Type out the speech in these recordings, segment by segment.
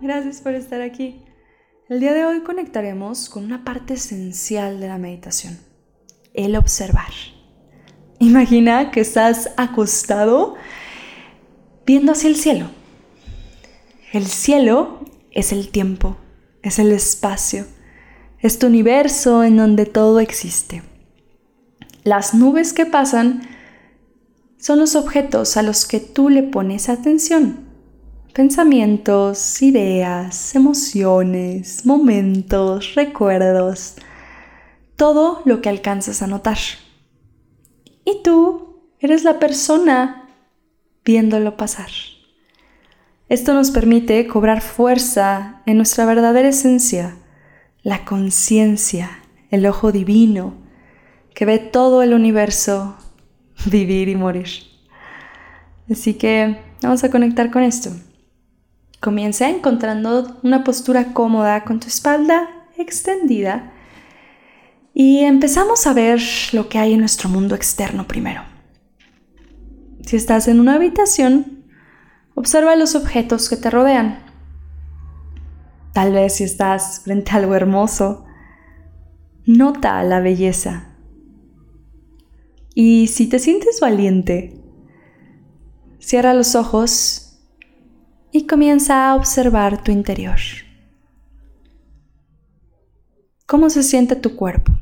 gracias por estar aquí. El día de hoy conectaremos con una parte esencial de la meditación, el observar. Imagina que estás acostado viendo hacia el cielo. El cielo es el tiempo, es el espacio, es tu universo en donde todo existe. Las nubes que pasan son los objetos a los que tú le pones atención pensamientos, ideas, emociones, momentos, recuerdos, todo lo que alcanzas a notar. Y tú eres la persona viéndolo pasar. Esto nos permite cobrar fuerza en nuestra verdadera esencia, la conciencia, el ojo divino, que ve todo el universo vivir y morir. Así que vamos a conectar con esto. Comienza encontrando una postura cómoda con tu espalda extendida y empezamos a ver lo que hay en nuestro mundo externo primero. Si estás en una habitación, observa los objetos que te rodean. Tal vez si estás frente a algo hermoso, nota la belleza. Y si te sientes valiente, cierra los ojos y comienza a observar tu interior. ¿Cómo se siente tu cuerpo?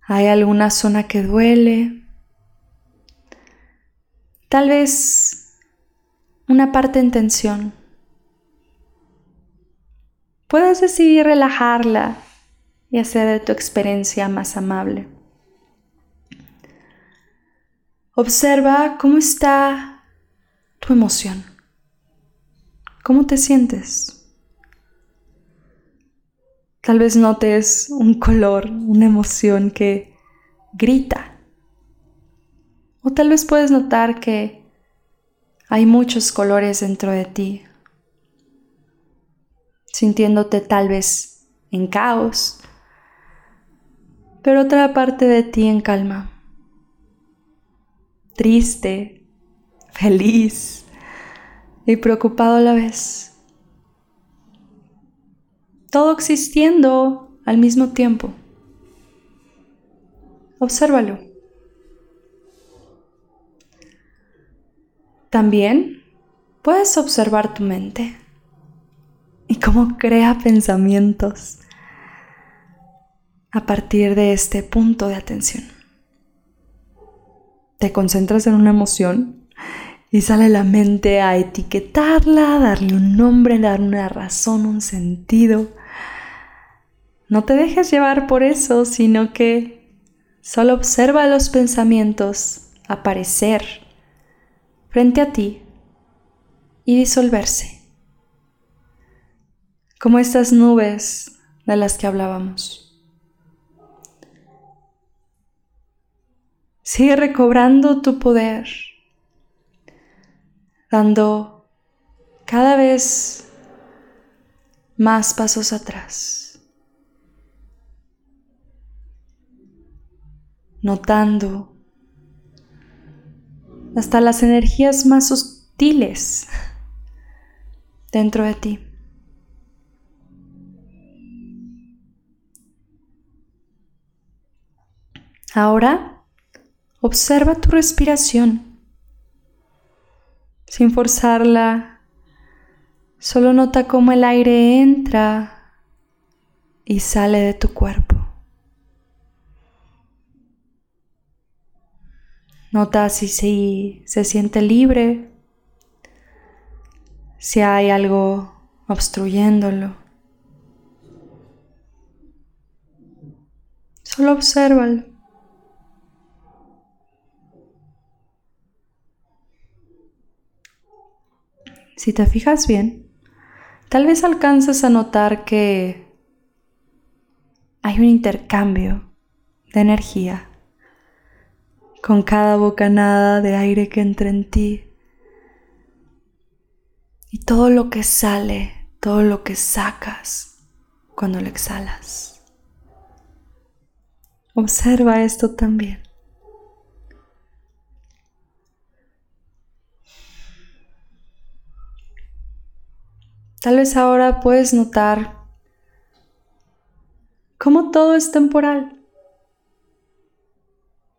¿Hay alguna zona que duele? Tal vez una parte en tensión. Puedes decidir relajarla y hacer de tu experiencia más amable. Observa cómo está tu emoción. ¿Cómo te sientes? Tal vez notes un color, una emoción que grita. O tal vez puedes notar que hay muchos colores dentro de ti, sintiéndote tal vez en caos, pero otra parte de ti en calma, triste, feliz y preocupado a la vez. Todo existiendo al mismo tiempo. Obsérvalo. También puedes observar tu mente y cómo crea pensamientos a partir de este punto de atención. Te concentras en una emoción y sale la mente a etiquetarla, darle un nombre, darle una razón, un sentido. No te dejes llevar por eso, sino que solo observa los pensamientos aparecer frente a ti y disolverse. Como estas nubes de las que hablábamos. Sigue recobrando tu poder dando cada vez más pasos atrás, notando hasta las energías más hostiles dentro de ti. Ahora observa tu respiración sin forzarla. Solo nota cómo el aire entra y sale de tu cuerpo. Nota si se, siente libre, si hay algo obstruyéndolo. Solo obsérvalo. Si te fijas bien, tal vez alcances a notar que hay un intercambio de energía con cada bocanada de aire que entra en ti y todo lo que sale, todo lo que sacas cuando lo exhalas. Observa esto también. Tal vez ahora puedes notar cómo todo es temporal,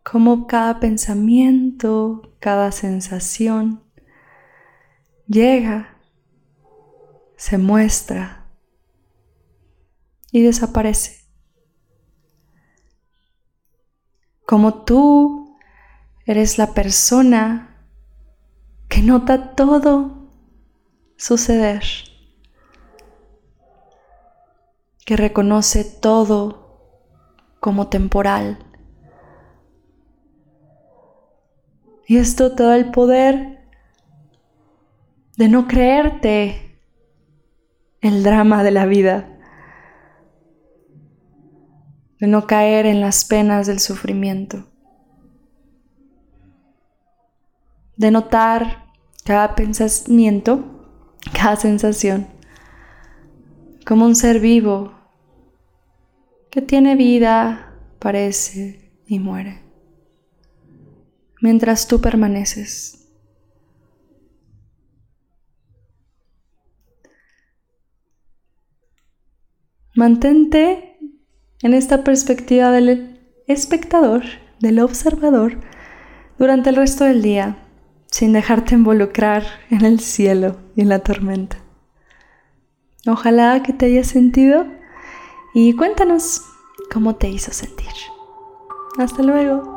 cómo cada pensamiento, cada sensación llega, se muestra y desaparece. Como tú eres la persona que nota todo suceder que reconoce todo como temporal. Y esto te da el poder de no creerte el drama de la vida, de no caer en las penas del sufrimiento, de notar cada pensamiento, cada sensación como un ser vivo que tiene vida, parece y muere, mientras tú permaneces. Mantente en esta perspectiva del espectador, del observador, durante el resto del día, sin dejarte involucrar en el cielo y en la tormenta. Ojalá que te haya sentido y cuéntanos cómo te hizo sentir. Hasta luego.